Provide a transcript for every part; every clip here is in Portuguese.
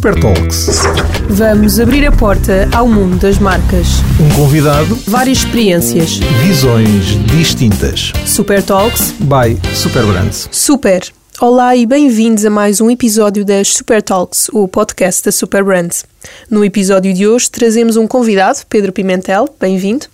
Super Talks. Vamos abrir a porta ao mundo das marcas. Um convidado, Várias experiências. visões distintas. Super Talks. By Super Brands. Super. Olá e bem-vindos a mais um episódio das Super Talks, o podcast da Super Brands. No episódio de hoje trazemos um convidado, Pedro Pimentel, bem-vindo,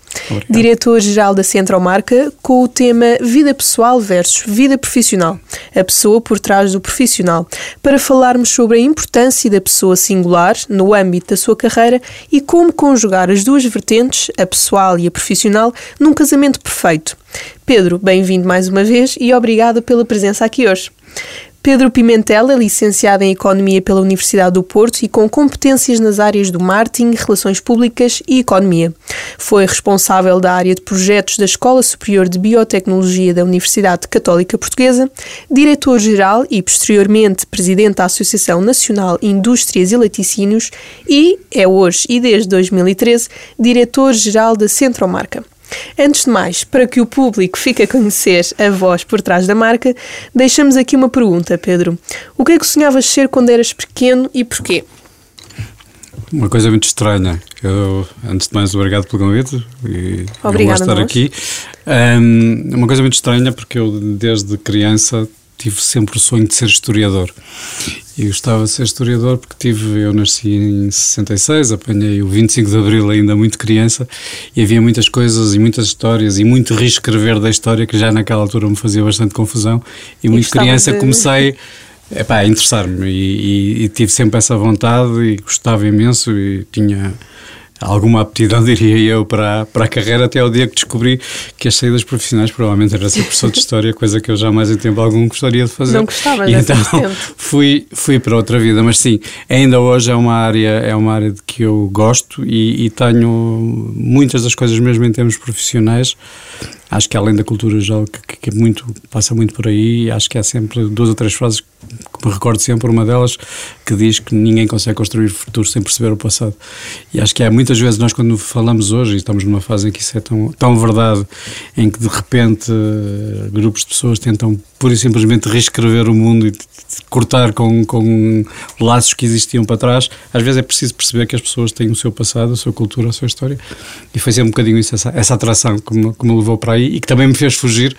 diretor-geral da Central Marca, com o tema Vida Pessoal versus Vida Profissional, a pessoa por trás do profissional, para falarmos sobre a importância da pessoa singular no âmbito da sua carreira e como conjugar as duas vertentes, a pessoal e a profissional, num casamento perfeito. Pedro, bem-vindo mais uma vez e obrigada pela presença aqui hoje. Pedro Pimentel é licenciado em Economia pela Universidade do Porto e com competências nas áreas do marketing, relações públicas e economia. Foi responsável da área de projetos da Escola Superior de Biotecnologia da Universidade Católica Portuguesa, diretor-geral e, posteriormente, presidente da Associação Nacional Indústrias e Laticínios e, é hoje e desde 2013, diretor-geral da Centromarca. Antes de mais, para que o público fique a conhecer a voz por trás da marca, deixamos aqui uma pergunta, Pedro. O que é que sonhavas ser quando eras pequeno e porquê? Uma coisa muito estranha. Eu, antes de mais, obrigado pelo convite e eu Obrigada gosto de estar aqui. Ahm, uma coisa muito estranha porque eu, desde criança, tive sempre o sonho de ser historiador. E gostava de ser historiador porque tive, eu nasci em 66, apanhei o 25 de Abril ainda muito criança e havia muitas coisas e muitas histórias e muito reescrever da história que já naquela altura me fazia bastante confusão e, muito gostava criança de- comecei epá, a interessar-me e, e- e tive sempre essa vontade e gostava imenso e tinha alguma aptidão, diria eu, para, a- para a carreira até ao dia que descobri que as saídas profissionais provavelmente era ser professor de História, coisa que eu jamais em tempo algum gostaria de fazer. Não gostavas e então fui, fui para outra vida, mas sim, ainda hoje é uma área, é uma área de que eu gosto e, e tenho muitas das coisas mesmo em termos profissionais. Acho que além da cultura já que, que é muito, passa muito por aí, acho que há sempre duas ou três frases que me recordo sempre, uma delas que diz que ninguém consegue construir futuro sem perceber o passado. E acho que há muitas vezes nós quando falamos hoje, e estamos numa fase em que isso é tão, tão verdade, em que de repente eh, grupos de pessoas tentam pura e simplesmente reescrever o mundo e cortar com, com laços que existiam para trás, às vezes é preciso perceber que as pessoas têm o seu passado, a sua cultura, a sua história. E foi sempre um bocadinho isso, essa, essa atração que me, que me levou para aí e que também me fez fugir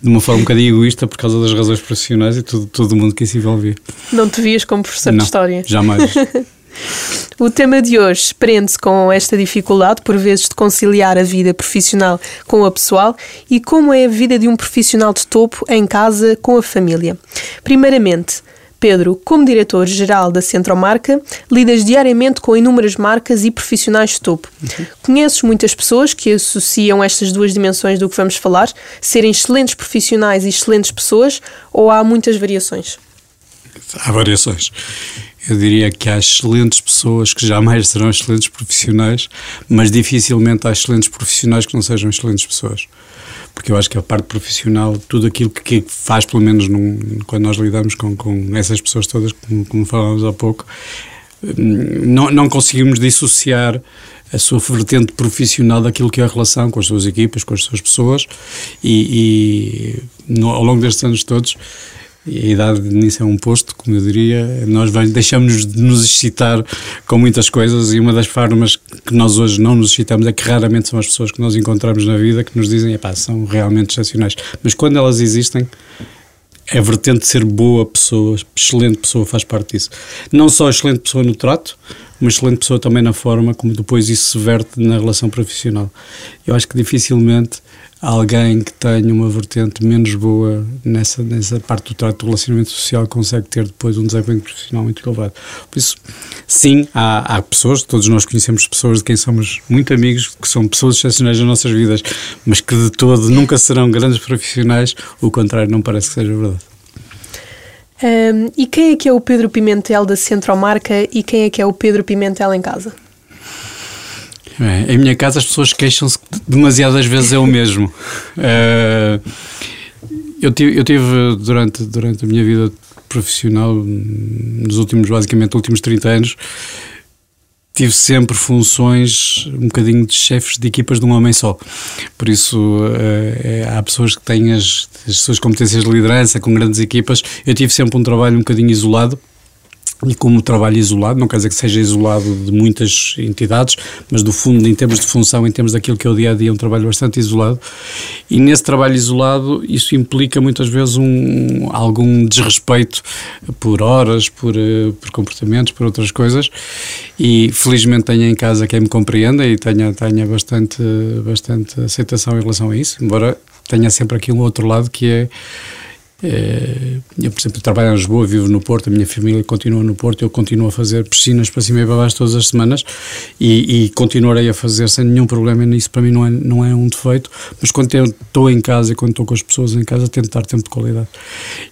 de uma forma um bocadinho egoísta por causa das razões profissionais e tudo, todo o mundo que isso envolvia. Não te vias como professor Não, de História? Jamais. O tema de hoje prende-se com esta dificuldade, por vezes, de conciliar a vida profissional com a pessoal e como é a vida de um profissional de topo em casa com a família. Primeiramente, Pedro, como diretor-geral da Centromarca, lidas diariamente com inúmeras marcas e profissionais de topo. Conheces muitas pessoas que associam estas duas dimensões do que vamos falar, serem excelentes profissionais e excelentes pessoas, ou há muitas variações? Há variações. Eu diria que há excelentes pessoas que jamais serão excelentes profissionais, mas dificilmente há excelentes profissionais que não sejam excelentes pessoas. Porque eu acho que a parte profissional, tudo aquilo que, que faz, pelo menos num- quando nós lidamos com, com essas pessoas todas, como, como falávamos há pouco, hum, não, não conseguimos dissociar a sua vertente profissional daquilo que é a relação com as suas equipas, com as suas pessoas e, e no- ao longo destes anos todos e a idade nisso é um posto, como eu diria, nós deixamos de nos excitar com muitas coisas e uma das formas que nós hoje não nos excitamos é que raramente são as pessoas que nós encontramos na vida que nos dizem, epá, são realmente excepcionais. Mas quando elas existem, a vertente de ser boa pessoa, excelente pessoa, faz parte disso. Não só excelente pessoa no trato, mas excelente pessoa também na forma como depois isso se verte na relação profissional. Eu acho que dificilmente alguém que tenha uma vertente menos boa nessa, nessa parte do trato do relacionamento social consegue ter depois um desempenho profissional muito elevado. Por isso, sim, há, há pessoas, todos nós conhecemos pessoas de quem somos muito amigos, que são pessoas excepcionais nas nossas vidas, mas que de todo nunca serão grandes profissionais, o contrário não parece que seja verdade. Hum, e quem é que é o Pedro Pimentel da Centromarca e quem é que é o Pedro Pimentel em casa? É, em minha casa as pessoas queixam-se que demasiadas vezes é o mesmo. Eh, eu, tive, eu tive durante, durante a minha vida profissional, nos últimos, basicamente, últimos 30 anos, tive sempre funções um bocadinho de chefes de equipas de um homem só. Por isso, eh, é- há pessoas que têm as, as suas competências de liderança com grandes equipas. Eu tive sempre um trabalho um bocadinho isolado e como trabalho isolado, não quer dizer que seja isolado de muitas entidades, mas do fundo, em termos de função, em termos daquilo que é o dia a dia, é um trabalho bastante isolado. E nesse trabalho isolado, isso implica muitas vezes um, algum desrespeito por horas, por, eh, por comportamentos, por outras coisas. E felizmente tenho em casa quem me compreenda e tenha, tenha bastante, bastante aceitação em relação a isso, embora tenha sempre aqui um outro lado que é é, eu, por exemplo, trabalho em Lisboa, vivo no Porto, a minha família continua no Porto, eu continuo a fazer piscinas para cima e para baixo todas as semanas e, e continuarei a fazer sem nenhum problema nisso, para mim não é, não é um defeito, mas quando estou em casa e quando estou com as pessoas em casa, tento dar tempo de qualidade.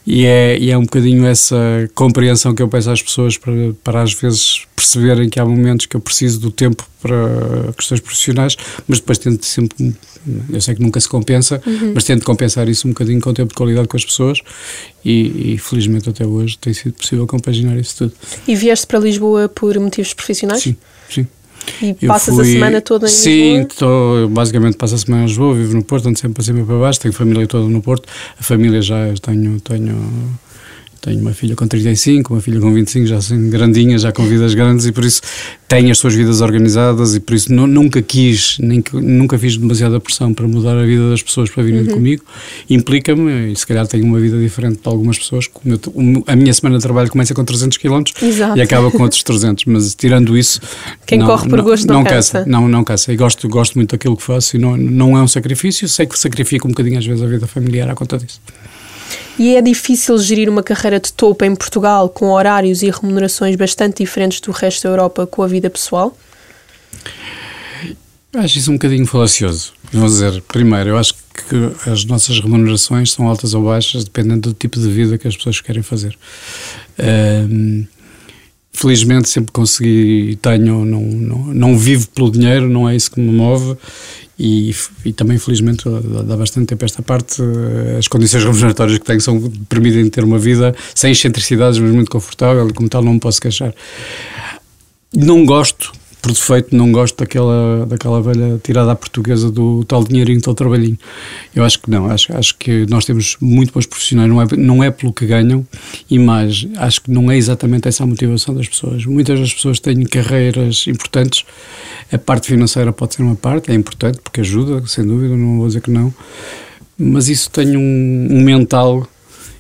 E é, e é um bocadinho essa compreensão que eu peço às pessoas para, para às vezes perceberem que há momentos que eu preciso do tempo para questões profissionais, mas depois tento sempre, eu sei que nunca se compensa, uhum. mas tento compensar isso um bocadinho com o tempo de qualidade com as pessoas e, e, felizmente até hoje tem sido possível compaginar isso tudo. E vieste para Lisboa por motivos profissionais? Sim, sim. E eu passas fui, a semana toda em sim, Lisboa? Sim, basicamente passo a semana em Lisboa, vivo no Porto, ando sempre para cima e para baixo, tenho família toda no Porto, a família já tenho, tenho tenho uma filha com 35, uma filha com 25, já assim grandinha, já com vidas grandes e por isso têm as suas vidas organizadas e por isso nunca quis, nem, nunca fiz demasiada pressão para mudar a vida das pessoas para virem uhum. comigo. Implica-me, e se calhar tenho uma vida diferente de algumas pessoas, a minha semana de trabalho começa com 300 km Exato. e acaba com outros 300, mas tirando isso. Quem não, corre por gosto não, não cansa. cansa. Não, não cansa. E gosto, gosto muito daquilo que faço e não, não é um sacrifício, sei que sacrifico um bocadinho às vezes a vida familiar à conta disso. E é difícil gerir uma carreira de topo em Portugal com horários e remunerações bastante diferentes do resto da Europa com a vida pessoal? Acho isso um bocadinho falacioso. Vou dizer, primeiro, eu acho que as nossas remunerações são altas ou baixas dependendo do tipo de vida que as pessoas querem fazer. Um, felizmente sempre consegui e tenho, não, não, não vivo pelo dinheiro, não é isso que me move. E, e também felizmente dá bastante tempo esta parte. As condições remuneratórias que tenho são, permitem ter uma vida sem excentricidades mas muito confortável e como tal não me posso queixar. Não gosto por defeito não gosto daquela, daquela velha tirada à portuguesa do tal dinheirinho, tal trabalhinho. Eu acho que não, acho, acho que nós temos muito bons profissionais, não é, não é pelo que ganham, e mais, acho que não é exatamente essa a motivação das pessoas. Muitas das pessoas têm carreiras importantes, a parte financeira pode ser uma parte, é importante porque ajuda, sem dúvida, não vou dizer que não, mas isso tem um, um mental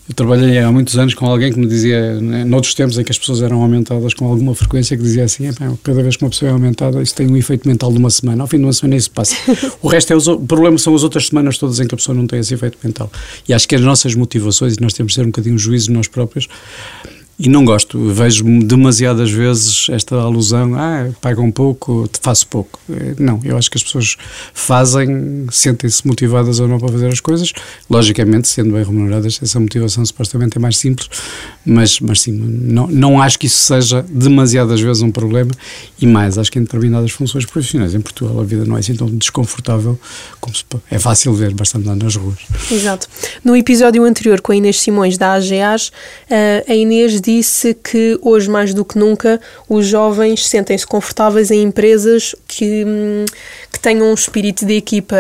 eu trabalhei há muitos anos com alguém que me dizia, né, noutros tempos em que as pessoas eram aumentadas com alguma frequência, que dizia assim: cada vez que uma pessoa é aumentada, isso tem um efeito mental de uma semana. Ao fim de uma semana isso passa. o resto é os, o problema são as outras semanas todas em que a pessoa não tem esse efeito mental. E acho que as nossas motivações, e nós temos de ter um bocadinho juízo nós próprios, e não gosto, vejo demasiadas vezes esta alusão, ah, pagam pouco, te faço pouco. Eh, não, eu acho que as pessoas fazem, sentem-se motivadas ou não para fazer as coisas, logicamente, sendo bem remuneradas, essa motivação supostamente é mais simples, mas, mas sim, não, não acho que isso seja demasiadas vezes um problema e mais, acho que em determinadas funções profissionais em Portugal a vida não é assim tão desconfortável como se, é fácil ver bastante lá nas ruas. Exato. No episódio anterior com a Inês Simões da AGAs, eh, a Inês disse que hoje mais do que nunca os jovens sentem-se confortáveis em empresas que, hum, que tenham um espírito de equipa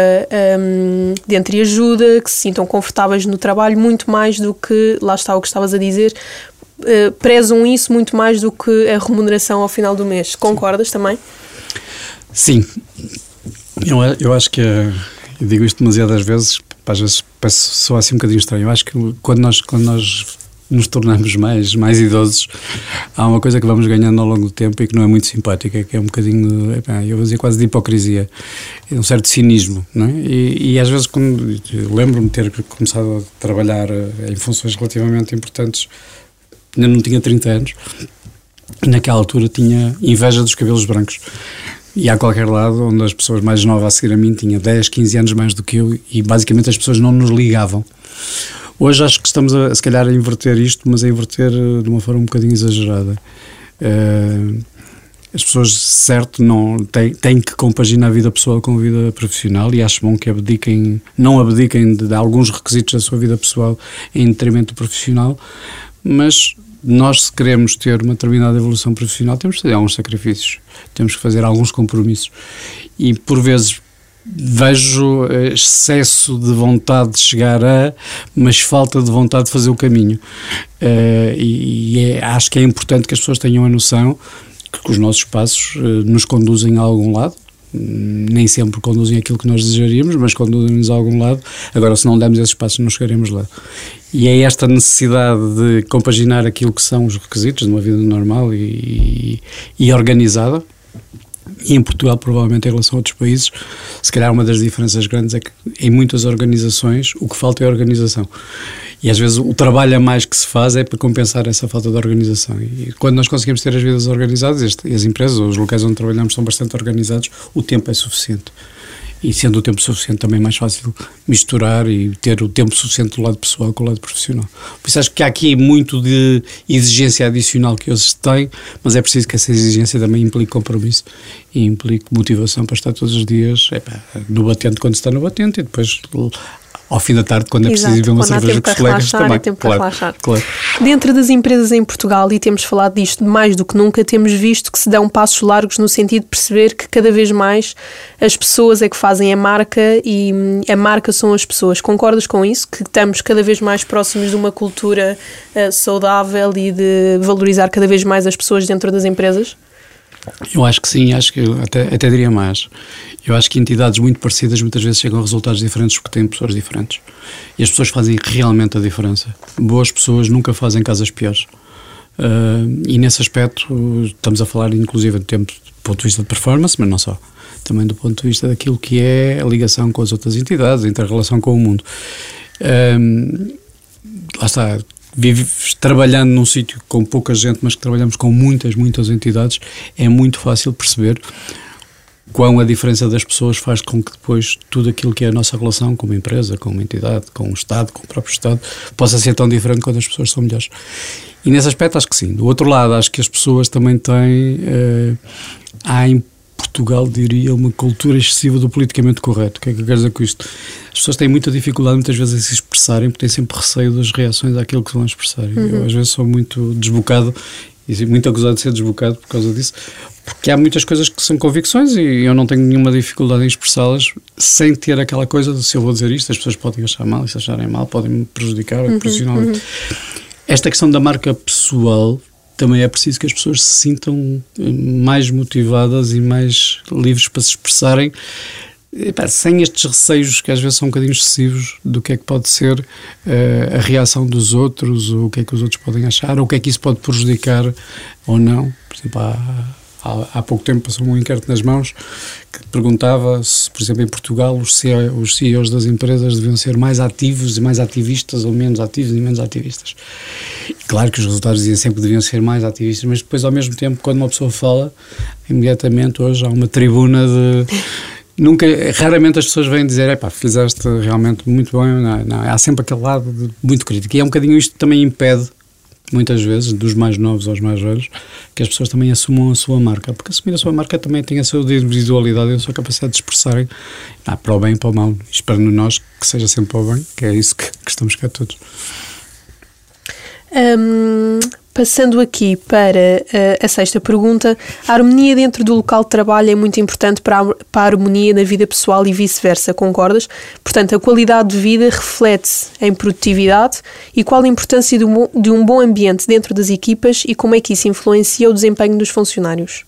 um, de entreajuda, que se sintam confortáveis no trabalho, muito mais do que, lá está o que estavas a dizer, uh, prezam isso muito mais do que a remuneração ao final do mês. Concordas também? Sim. Eu, eu acho que, eu digo isto demasiadas vezes, às vezes sou assim um bocadinho estranho. Eu acho que quando nós, quando nós nos tornamos mais, mais idosos, há uma coisa que vamos ganhando ao longo do tempo e que não é muito simpática, que é um bocadinho, eu vou dizer quase de hipocrisia, é um certo cinismo, não é? E, e às vezes, quando lembro-me ter começado a trabalhar eh, em funções relativamente importantes, ainda não tinha 30 anos, naquela altura tinha inveja dos cabelos brancos. E a qualquer lado, onde as pessoas mais novas a seguir a mim tinham 10, 15 anos mais do que eu, e basicamente as pessoas não nos ligavam. Hoje acho que estamos a, se calhar a inverter isto, mas a inverter eh, de uma forma um bocadinho exagerada. Uh, as pessoas, certo, não têm, têm que compaginar a vida pessoal com a vida profissional e acho bom que abdiquem, não abdiquem de, de alguns requisitos da sua vida pessoal em detrimento profissional, mas nós, se queremos ter uma determinada evolução profissional, temos que fazer alguns sacrifícios, temos que fazer alguns compromissos. E, por vezes, vejo excesso de vontade de chegar a, mas falta de vontade de fazer o caminho. Uh, e, é, acho que é importante que as pessoas tenham a noção que, os nossos passos uh, nos conduzem a algum lado. Nem sempre conduzem aquilo que nós desejaríamos, mas conduzem-nos a algum lado. Agora, se não dermos esses passos, não chegaremos lá. E é esta necessidade de compaginar aquilo que são os requisitos de uma vida normal e, e organizada e em Portugal, provavelmente, em relação a outros países, se calhar uma das diferenças grandes é que em muitas organizações o que falta é organização. E às vezes o trabalho a mais que se faz é para compensar essa falta de organização. E quando nós conseguimos ter as vidas organizadas, e as empresas, os locais onde trabalhamos são bastante organizados, o tempo é suficiente e sendo o tempo suficiente também é mais fácil misturar e ter o tempo suficiente do lado pessoal com o lado profissional. Por isso acho que há aqui muito de exigência adicional que eles têm, mas é preciso que essa exigência também implique compromisso e implique motivação para estar todos os dias no batente quando está no batente e depois ao fim da tarde, quando é preciso beber uma cerveja com os colegas também. Tempo claro, para relaxar. Claro. Dentro das empresas em Portugal, e temos falado disto mais do que nunca, temos visto que se dão passos largos no sentido de perceber que cada vez mais as pessoas é que fazem a marca e hum, a marca são as pessoas. Concordas com isso? Que estamos cada vez mais próximos de uma cultura uh, saudável e de valorizar cada vez mais as pessoas dentro das empresas? Eu acho que sim, acho que até, até diria mais. Eu acho que entidades muito parecidas muitas vezes chegam a resultados diferentes porque têm pessoas diferentes. E as pessoas fazem realmente a diferença. Boas pessoas nunca fazem casas piores. Uh, e nesse aspecto estamos a falar inclusive de tempo do ponto de vista de performance, mas não só. Também do ponto de vista daquilo que é a ligação com as outras entidades, a inter-relação com o mundo. Uh, lá está, vives trabalhando num sítio com pouca gente, mas que trabalhamos com muitas, muitas entidades, é muito fácil perceber quão a diferença das pessoas faz com que depois tudo aquilo que é a nossa relação com uma empresa, com uma entidade, com um Estado, com o próprio Estado, possa ser tão diferente quando as pessoas são melhores. E nesse aspecto acho que sim. Do outro lado, acho que as pessoas também têm. Uh, há em Portugal, diria, uma cultura excessiva do politicamente correto. O que é que eu quero dizer com isto? As pessoas têm muita dificuldade muitas vezes em se expressarem porque têm sempre receio das reações àquilo que vão expressar. Uhum. Eu às vezes sou muito desbocado e muito acusado de ser desbocado por causa disso, porque há muitas coisas que são convicções e eu não tenho nenhuma dificuldade em expressá-las sem ter aquela coisa de se eu vou dizer isto, as pessoas podem achar mal e se acharem mal podem me prejudicar uhum, profissionalmente. Uhum. Esta questão da marca pessoal também é preciso que as pessoas se sintam eh, mais motivadas e mais livres para se expressarem sem estes receios que às vezes são um bocadinho excessivos do que é que pode ser uh, a reação dos outros, ou o que é que os outros podem achar, ou o que é que isso pode prejudicar ou não. Por exemplo, há, há, há pouco tempo passou um inquérito nas mãos que perguntava se, por exemplo, em Portugal os, CEO, os CEOs das empresas deviam ser mais ativos e mais ativistas ou menos ativos e menos ativistas. E claro que os resultados diziam sempre que deviam ser mais ativistas, mas depois, ao mesmo tempo, quando uma pessoa fala, imediatamente hoje há uma tribuna de nunca, raramente as pessoas vêm dizer, pá, fizeste realmente muito bem, não, não, há sempre aquele lado de, muito crítico. E é um bocadinho isto que também impede, muitas vezes, dos mais novos aos mais velhos, que as pessoas também assumam a sua marca, porque assumir a sua marca também tem a sua individualidade e a sua capacidade de expressarem ah, para o bem e para o mal. Espero nós que seja sempre para o bem, que é isso que, que estamos cá todos. Um, Passando aqui para uh, a sexta pergunta, a harmonia dentro do local de trabalho é muito importante para a, para a harmonia na vida pessoal e vice-versa, concordas? Portanto, a qualidade de vida reflete-se em produtividade e qual a importância de um, de um bom ambiente dentro das equipas e como é que isso influencia o desempenho dos funcionários?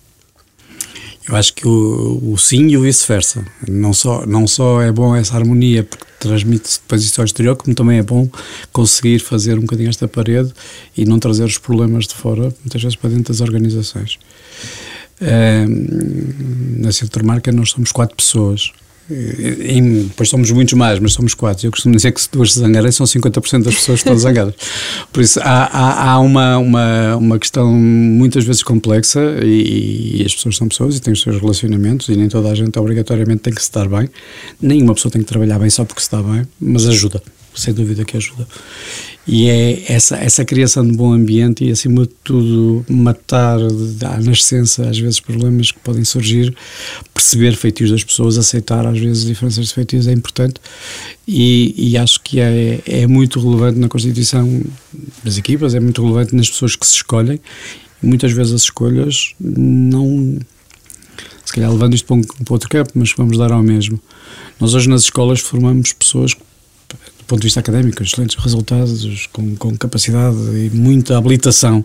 Eu acho que o, o sim e o vice-versa. Não só, não só é bom essa harmonia, porque transmite-se depois isso ao exterior, como também é bom conseguir fazer um bocadinho esta parede e não trazer os problemas de fora, muitas vezes para dentro das organizações. na Centro Marca nós somos quatro pessoas e, depois somos muitos mais, mas somos quatro. Eu costumo dizer que se duas se zangarem, são 50% das pessoas que estão zangadas. Por isso, há, há, há, uma, uma, uma questão muitas vezes complexa e, e, as pessoas são pessoas e têm os seus relacionamentos e nem toda a gente obrigatoriamente tem que se estar bem. Nenhuma pessoa tem que trabalhar bem só porque se está bem, mas ajuda, sem dúvida que ajuda. E é essa, essa criação de bom ambiente e, acima de tudo, matar à nascença, às vezes, problemas que podem surgir, perceber feitios das pessoas, aceitar, às vezes, diferenças de feitios é importante. E, e acho que é, é muito relevante na constituição das equipas, é muito relevante nas pessoas que se escolhem. E muitas vezes as escolhas não se calhar levando isto para, um, para outro campo, mas vamos dar ao mesmo. Nós hoje nas escolas formamos pessoas do ponto de vista académico, excelentes resultados, com, com capacidade e muita habilitação,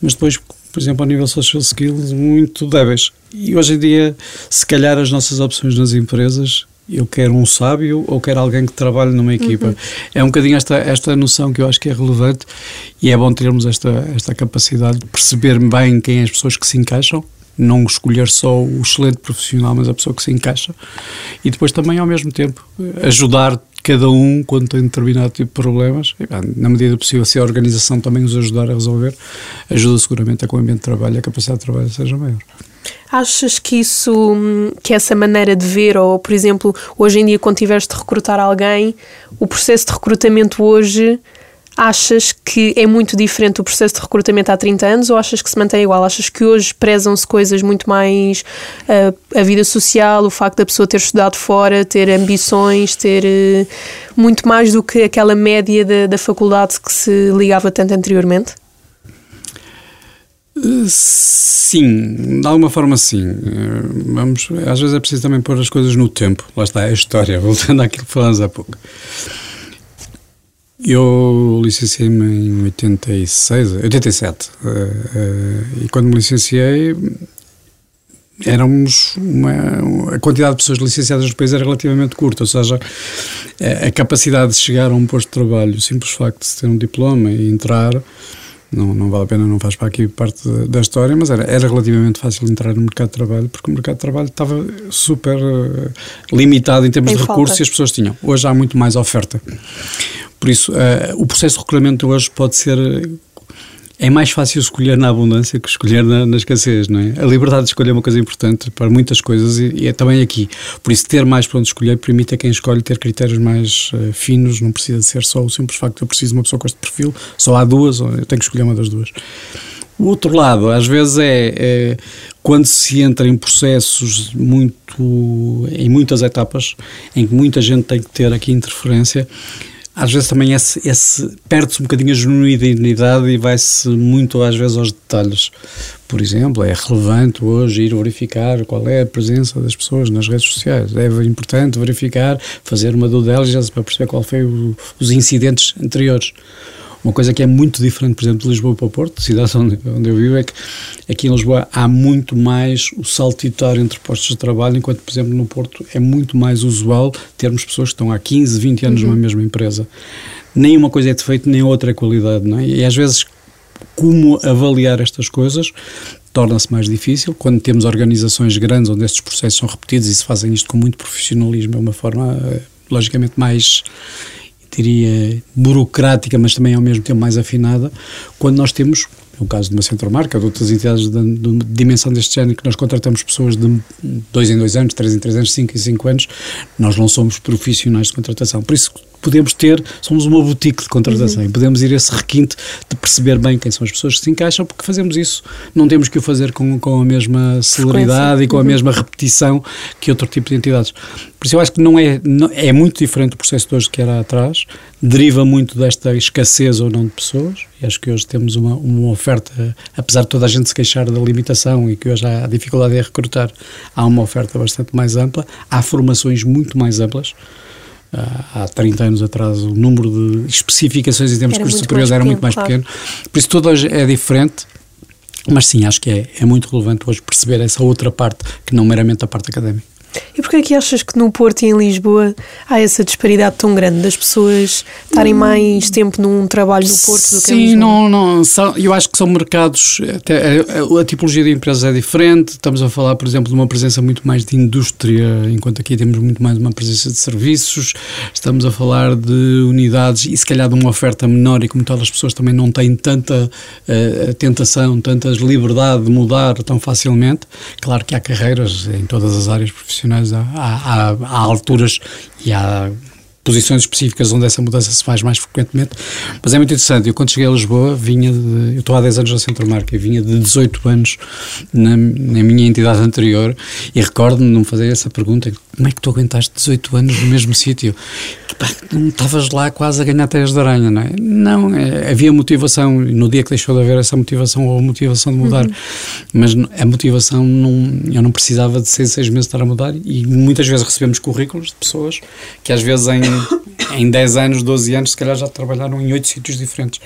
mas depois, por exemplo, ao nível social skills, muito débeis. E hoje em dia, se calhar as nossas opções nas empresas eu quero um sábio ou quero alguém que trabalhe numa equipa. Uhum. É um bocadinho esta, esta noção que eu acho que é relevante e é bom termos esta, esta capacidade de perceber bem quem é as pessoas que se encaixam não escolher só o excelente profissional, mas a pessoa que se encaixa. E depois também, ao mesmo tempo, ajudar cada um quando tem determinado tipo de problemas. Na medida possível, se a organização também os ajudar a resolver, ajuda seguramente a que o ambiente de trabalho e a capacidade de trabalho seja maior. Achas que isso, que essa maneira de ver, ou por exemplo, hoje em dia, quando tiveres de recrutar alguém, o processo de recrutamento hoje achas que é muito diferente o processo de recrutamento há 30 anos ou achas que se mantém igual? Achas que hoje prezam-se coisas muito mais uh, a vida social, o facto da pessoa ter estudado fora, ter ambições, ter uh, muito mais do que aquela média da, da faculdade que se ligava tanto anteriormente? Sim, de alguma forma sim. Eh, vamos, às vezes é preciso também pôr as coisas no tempo. Lá está a história, voltando àquilo que falamos há pouco. Eu licenciei-me em 86, 87 uh, uh, e quando me licenciei éramos uma, a quantidade de pessoas licenciadas no país era relativamente curta, ou seja, a, a capacidade de chegar a um posto de trabalho, o simples facto de ter um diploma e entrar, não, não vale a pena, não faz para aqui parte da história, mas era, era relativamente fácil entrar no mercado de trabalho, porque o mercado de trabalho estava super uh, limitado em termos em de falta. recursos e as pessoas tinham. Hoje há muito mais oferta. Por isso, uh, o processo de recolhimento hoje pode ser. É mais fácil escolher na abundância que escolher na, na, escassez, não é? A liberdade de escolher é uma coisa importante para muitas coisas e, e é também aqui. Por isso, ter mais para onde escolher permite a quem escolhe ter critérios mais uh, finos, não precisa ser só o simples facto de eu preciso de uma pessoa com este perfil, só há duas, eu tenho que escolher uma das duas. O outro lado, às vezes, é, é, quando se entra em processos muito, em muitas etapas, em que muita gente tem que ter aqui interferência, às vezes também esse, esse perde-se um bocadinho a genuinidade e vai-se muito às vezes aos detalhes. Por exemplo, é relevante hoje ir verificar qual é a presença das pessoas nas redes sociais. É importante verificar, fazer uma due diligence para perceber qual foi o, os incidentes anteriores. Uma coisa que é muito diferente, por exemplo, de Lisboa para o Porto, cidade onde, onde eu vivo, é que aqui em Lisboa há muito mais o saltitar entre postos de trabalho, enquanto, por exemplo, no Porto é muito mais usual termos pessoas que estão há 15, 20 anos uhum. numa mesma empresa. Nem uma coisa é defeito, nem outra é qualidade, não é? E às vezes como avaliar estas coisas torna-se mais difícil. Quando temos organizações grandes onde estes processos são repetidos e se fazem isto com muito profissionalismo, é uma forma eh, logicamente mais diria, burocrática, mas também ao mesmo tempo mais afinada, quando nós temos, no caso de uma centromarca, de outras entidades de, de, dimensão deste género, que nós contratamos pessoas de dois em dois anos, três em três anos, cinco em cinco anos, nós não somos profissionais de contratação. Por isso, podemos ter, somos uma boutique de contratação uhum. e podemos ir a esse requinte de perceber bem quem são as pessoas que se encaixam, porque fazemos isso. Não temos que o fazer com, com a mesma celeridade e com a uhum. mesma repetição que outro tipo de entidades. Por isso eu acho que não é, não, é muito diferente o processo de hoje que era atrás, deriva muito desta escassez ou não de pessoas, e acho que hoje temos uma, uma oferta, apesar de toda a gente se queixar da limitação e que hoje há a dificuldade em recrutar, há uma oferta bastante mais ampla, há formações muito mais amplas, há 30 anos atrás o número de especificações em termos de cursos superiores era muito mais pequeno. Por isso, tudo hoje é diferente. Mas sim, acho que é, é muito relevante hoje perceber essa outra parte, que não meramente a parte académica. E porquê é que achas que no Porto e em Lisboa há essa disparidade tão grande das pessoas estarem hum. mais tempo num trabalho no Porto do que em Lisboa? Sim, não, não. São, eu acho que são mercados, até, a, a, tipologia de empresas é diferente. Estamos a falar, por exemplo, de uma presença muito mais de indústria, enquanto aqui temos muito mais uma presença de serviços. Estamos a falar de unidades e se calhar de uma oferta menor e como tal as pessoas também não têm tanta uh, tentação, tanta liberdade de mudar tão facilmente. Claro que há carreiras em todas as áreas profissionais profissionais, há, há, há alturas e há posições específicas onde essa mudança se faz mais frequentemente, mas é muito interessante. Eu, quando cheguei a Lisboa, vinha de. Eu estou há 10 anos na Centro Marca, vinha de 18 anos na, na minha entidade anterior e recordo-me de me fazer essa pergunta: como é que tu aguentaste 18 anos no mesmo sítio? Não estavas lá quase a ganhar teias de aranha, não é? Não, é, havia motivação, no dia que deixou de haver essa motivação, houve motivação de mudar, uhum. mas a motivação, não, eu não precisava de seis, seis meses estar a mudar e muitas vezes recebemos currículos de pessoas que às vezes em, em 10 anos, 12 anos, se calhar já trabalharam em oito sítios diferentes.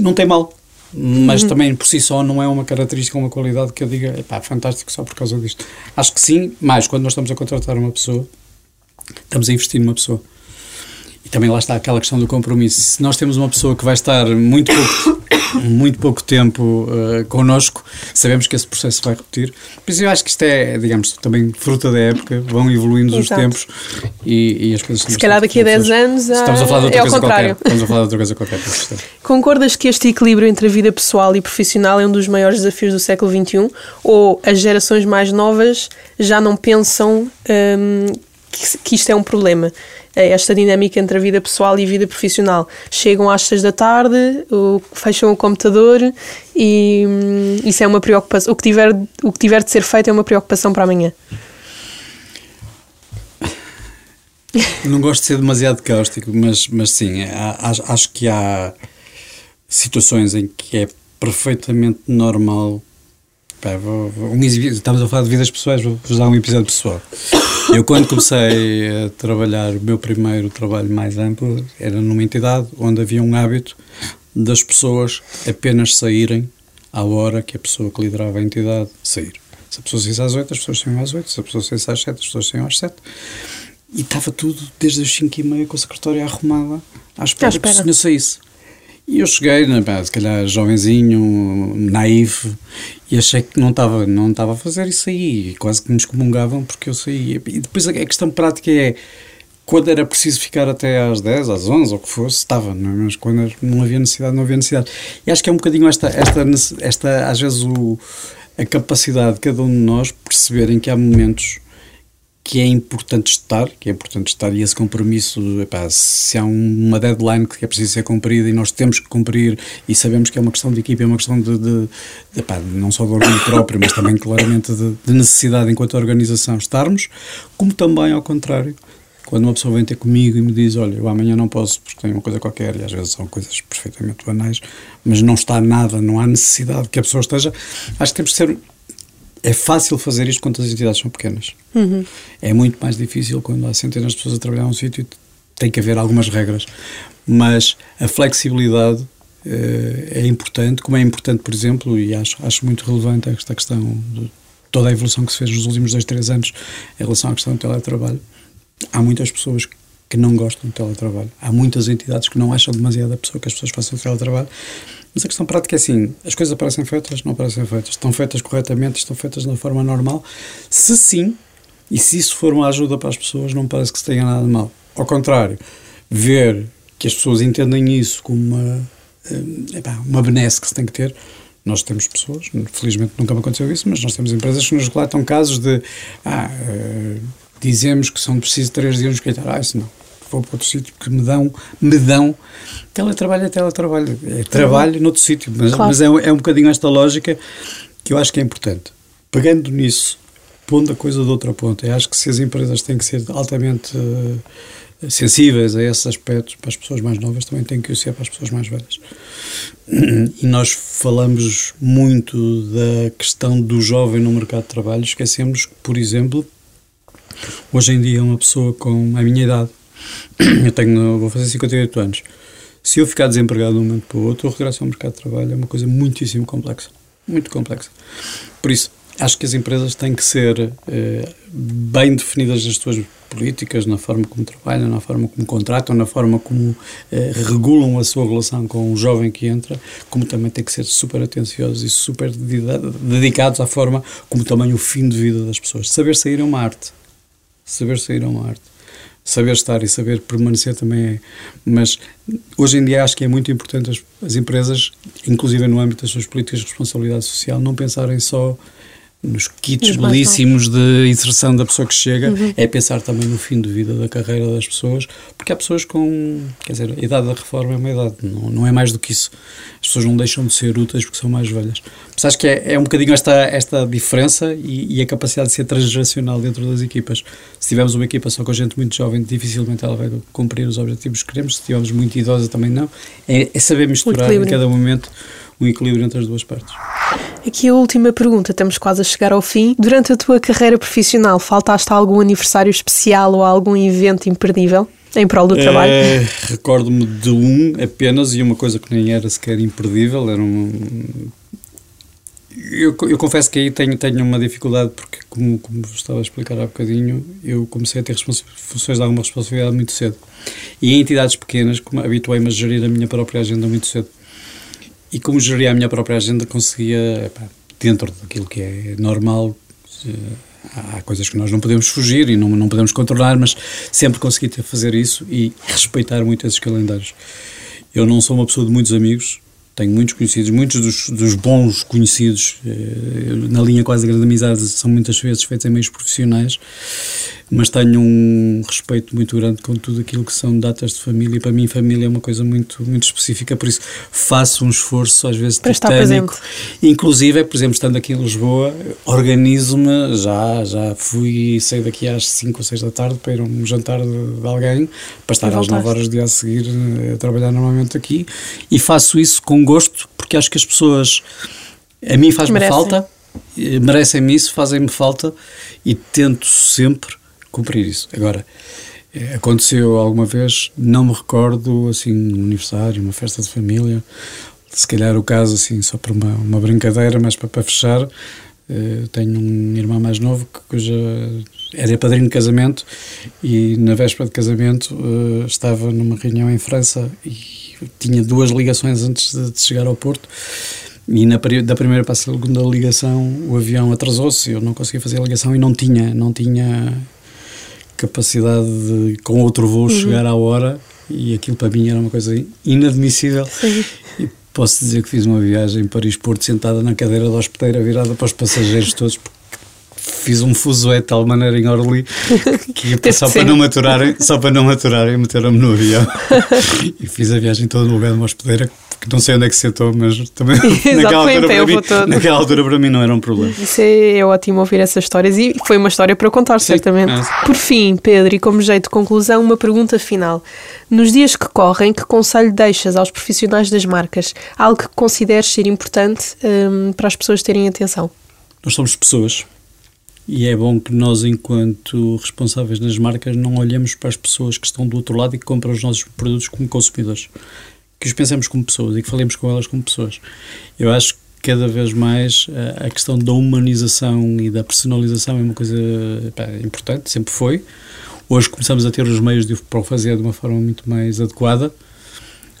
Não tem mal, mas uhum. também por si só não é uma característica, uma qualidade que eu diga, pá, fantástico só por causa disto. Acho que sim, mais quando nós estamos a contratar uma pessoa, estamos a investir numa pessoa. E também lá está aquela questão do compromisso. Se nós temos uma pessoa que vai estar muito pouco, muito pouco tempo uh, connosco, sabemos que esse processo vai repetir. Por isso eu acho que isto é, digamos, também fruta da época, vão evoluindo os tempos e, e, as coisas... Se calhar daqui a 10 anos estamos a falar de outra é coisa contrário. qualquer. Estamos a falar de outra coisa qualquer. Concordas que este equilíbrio entre a vida pessoal e profissional é um dos maiores desafios do século XXI? Ou as gerações mais novas já não pensam hum, que, que isto é um problema? É esta dinâmica entre a vida pessoal e a vida profissional. Chegam às seis da tarde, fecham o computador e hum, isso é uma preocupação. O que, tiver, o que tiver de ser feito é uma preocupação para amanhã. Não gosto de ser demasiado cáustico, mas, mas sim, acho, acho que há situações em que é perfeitamente normal. Pá, vou, vou, um, estamos a falar de vidas pessoais, vou-vos dar um episódio pessoal. Eu, quando comecei a trabalhar, o meu primeiro trabalho mais amplo era numa entidade onde havia um hábito das pessoas apenas saírem à hora que a pessoa que liderava a entidade sair. Se a pessoa saísse às 8, as pessoas saíam às 8. Se a pessoa saísse às 7, as pessoas saíam às 7. E estava tudo desde as 5 e meia com a secretária arrumada à espera, à espera. que o senhor saísse. E eu cheguei, né, se calhar jovenzinho, naive, e achei que não estava não estava a fazer isso aí. E quase que me excomungavam porque eu saía. E depois a questão prática é quando era preciso ficar até às 10, às 11, ou o que fosse, estava, não é? mas quando não havia necessidade, não havia necessidade. E acho que é um bocadinho esta, esta, esta às vezes, o, a capacidade de cada um de nós perceberem que há momentos que é importante estar, que é importante estar e esse compromisso, epá, se há uma deadline que é preciso ser cumprida e nós temos que cumprir e sabemos que é uma questão de equipe, é uma questão de, de, de epá, não só de orgulho próprio, mas também claramente de, de, necessidade enquanto organização estarmos, como também ao contrário, quando uma pessoa vem ter comigo e me diz, olha, eu amanhã não posso porque tenho uma coisa qualquer, e às vezes são coisas perfeitamente banais, mas não está nada, não há necessidade que a pessoa esteja, acho que temos que ser é fácil fazer isto quando as entidades são pequenas. Uhum. É muito mais difícil quando há centenas de pessoas a trabalhar num sítio, tem que haver algumas regras. Mas a flexibilidade uh, é importante, como é importante, por exemplo, e acho, acho muito relevante esta questão de toda a evolução que se fez nos últimos dois, três anos em relação à questão do teletrabalho. Há muitas pessoas que não gostam do teletrabalho. Há muitas entidades que não acham demasiado a pessoa que as pessoas façam o teletrabalho mas a questão prática é assim: as coisas aparecem feitas, não aparecem feitas. Estão feitas corretamente, estão feitas da forma normal. Se sim, e se isso for uma ajuda para as pessoas, não parece que se tenha nada de mal. Ao contrário, ver que as pessoas entendem isso como uma, eh, uma benesse que se tem que ter. Nós temos pessoas, felizmente nunca me aconteceu isso, mas nós temos empresas que nos relatam casos de ah, uh, dizemos que são precisos três dias no escritório. Ah, isso não vou para outro sítio que me dão, me dão. Teletrabalho é teletrabalho, é trabalho noutro sítio, mas, claro. mas é, é um bocadinho esta lógica que eu acho que é importante. Pegando nisso, pondo a coisa de outra ponta, eu acho que se as empresas têm que ser altamente uh, sensíveis a esses aspectos, para as pessoas mais novas também têm que o ser para as pessoas mais velhas. E nós falamos muito da questão do jovem no mercado de trabalho, esquecemos que, por exemplo, hoje em dia uma pessoa com a minha idade eu tenho, vou fazer 58 anos. Se eu ficar desempregado de um momento para o outro, o regresso ao mercado de trabalho é uma coisa muitíssimo complexa. Muito complexa. Por isso, acho que as empresas têm que ser eh, bem definidas nas suas políticas, na forma como trabalham, na forma como contratam, na forma como eh, regulam a sua relação com o jovem que entra, como também têm que ser super atenciosos e super dedicados à forma como também o fim de vida das pessoas. Saber sair é uma arte. Saber sair é uma arte saber estar e saber permanecer também é. Mas hoje em dia acho que é muito importante as, as empresas, inclusive no âmbito das suas políticas de responsabilidade social, não pensarem só nos kits belíssimos de inserção da pessoa que chega, uhum. é pensar também no fim de vida da carreira das pessoas, porque há pessoas com, quer dizer, a idade da reforma é uma idade, não, não é mais do que isso. As pessoas não deixam de ser úteis porque são mais velhas. Mas acho que é, é um bocadinho esta, esta diferença e, e, a capacidade de ser transgeracional dentro das equipas. Se tivermos uma equipa só com gente muito jovem, dificilmente ela vai cumprir os objetivos que queremos. Se tivermos muito idosa, também não. É, é saber misturar em cada momento um equilíbrio entre as duas partes. Aqui a última pergunta, estamos quase a chegar ao fim. Durante a tua carreira profissional, faltaste a algum aniversário especial ou algum evento imperdível? Em prol do trabalho? É, Recordo-me de um apenas e uma coisa que nem era sequer imperdível, era um. Eu, eu confesso que aí tenho, tenho uma dificuldade porque, como, como estava a explicar há bocadinho, eu comecei a ter funções de alguma responsabilidade muito cedo. E em entidades pequenas, habituei-me a gerir a minha própria agenda muito cedo. E como geria a minha própria agenda, conseguia, dentro daquilo que é normal, há coisas que nós não podemos fugir e não, não podemos controlar, mas sempre consegui fazer isso e respeitar muito esses calendários. Eu não sou uma pessoa de muitos amigos, tenho muitos conhecidos, muitos dos, dos bons conhecidos, eh, na linha quase de grande amizade, são muitas vezes feitos em meios profissionais, mas tenho um respeito muito grande com tudo aquilo que são datas de família, e para mim família é uma coisa muito, muito específica, por isso faço um esforço às vezes para titânico. Inclusive, por exemplo, estando aqui em Lisboa, organizo-me, já, já fui, saí daqui às 5 ou 6 da tarde para ir a um jantar de, de alguém, para estar às 9 horas do dia a seguir eh, a trabalhar normalmente aqui, e faço isso com gosto, porque acho que as pessoas, a mim faz-me falta, eh, merecem-me isso, fazem-me falta e tento sempre cumprir isso. Agora, eh, aconteceu alguma vez, não me recordo, assim, um aniversário, uma festa de família, se calhar o caso, assim, só para uma, uma brincadeira, mas para, para fechar, Uh, tenho um irmão mais novo que cuja era padrinho de casamento e na véspera de casamento uh, estava numa reunião em França e tinha duas ligações antes de, de chegar ao Porto e na, da primeira para a segunda ligação o avião atrasou-se, eu não conseguia fazer a ligação e não tinha, não tinha capacidade de com outro voo uhum. chegar à hora e aquilo para mim era uma coisa inadmissível. Sim. E posso dizer que fiz uma viagem Paris-Porto sentada na cadeira da hospedeira virada para os passageiros todos fiz um fuso de tal maneira em Orly que só para não maturarem, só para não maturarem, meteram-me no avião e fiz a viagem toda no lugar de uma hospedeira que não sei onde é que se sentou, mas também naquela, altura para mim, naquela altura para mim não era um problema. Isso é, é ótimo ouvir essas histórias e foi uma história para contar, Sim, certamente. É. Por fim, Pedro, e como jeito de conclusão, uma pergunta final. Nos dias que correm, que conselho deixas aos profissionais das marcas? Algo que consideres ser importante um, para as pessoas terem atenção? Nós somos pessoas e é bom que nós, enquanto responsáveis nas marcas, não olhemos para as pessoas que estão do outro lado e que compram os nossos produtos como consumidores. Que os pensemos como pessoas e que falemos com elas como pessoas. Eu acho que cada vez mais a questão da humanização e da personalização é uma coisa pá, importante, sempre foi. Hoje começamos a ter os meios de, para o fazer de uma forma muito mais adequada.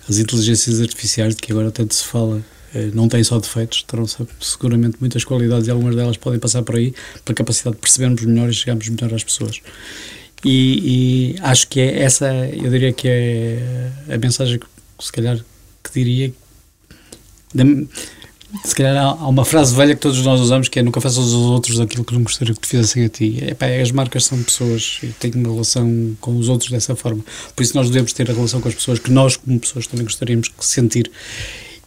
As inteligências artificiais, de que agora tanto se fala, eh, não têm só defeitos, terão seguramente muitas qualidades e algumas delas podem passar por aí para capacidade de percebermos melhor e chegarmos melhor às pessoas. E, e, acho que é essa, eu diria que é a mensagem que se calhar que diria. Se calhar há uma frase velha que todos nós usamos que é nunca faças aos outros aquilo que não gostaria que te fizessem a ti. As marcas são pessoas e têm uma relação com os outros dessa forma. Por isso nós devemos ter a relação com as pessoas que nós, como pessoas, também gostaríamos de sentir.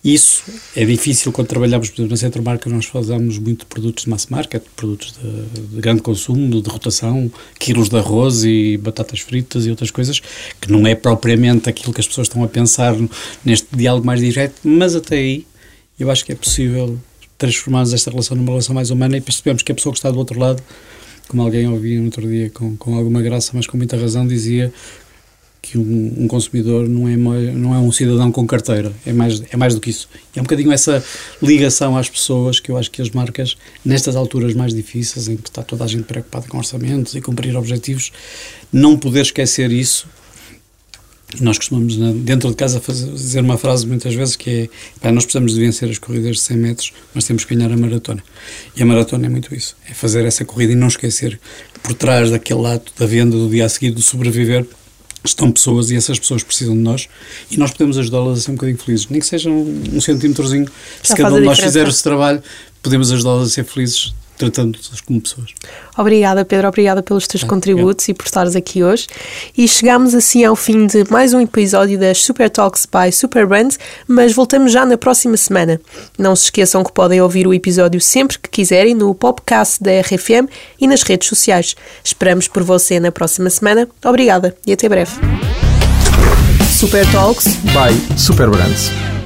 Isso é difícil quando trabalhamos, por exemplo, na Centro Marca, nós fazemos muito produtos de mass market, produtos de, de, grande consumo, de rotação, quilos de arroz e batatas fritas e outras coisas, que não é propriamente aquilo que as pessoas estão a pensar neste diálogo mais direto, mas até aí eu acho que é possível transformarmos esta relação numa relação mais humana e percebemos que a pessoa que está do outro lado, como alguém ouvia no outro dia com, com alguma graça, mas com muita razão, dizia que um, um, consumidor não é, não é um cidadão com carteira, é mais, é mais do que isso. É um bocadinho essa ligação às pessoas que eu acho que as marcas, nestas alturas mais difíceis, em que está toda a gente preocupada com orçamentos e cumprir objetivos, não poder esquecer isso. Nós costumamos, dentro de casa, fazer, dizer uma frase muitas vezes que é: pá, nós precisamos de vencer as corridas de 100 metros, mas temos que ganhar a maratona. E a maratona é muito isso: é fazer essa corrida e não esquecer por trás daquele ato da venda do dia a seguir, do sobreviver, estão pessoas e essas pessoas precisam de nós e nós podemos ajudá-las a ser um bocadinho felizes, nem que seja um, um centímetrozinho. Se cada um de nós fizer esse trabalho, podemos ajudá-las a ser felizes tratando-os como pessoas. Obrigada, Pedro. Obrigada pelos teus Ah, contributos e por estares aqui hoje. E chegamos assim ao fim de mais um episódio das Super Talks by Super Brands, mas voltamos já na próxima semana. Não se esqueçam que podem ouvir o episódio sempre que quiserem no podcast da RFM e nas redes sociais. Esperamos por você na próxima semana. Obrigada e até breve. Super Talks By Super Brands.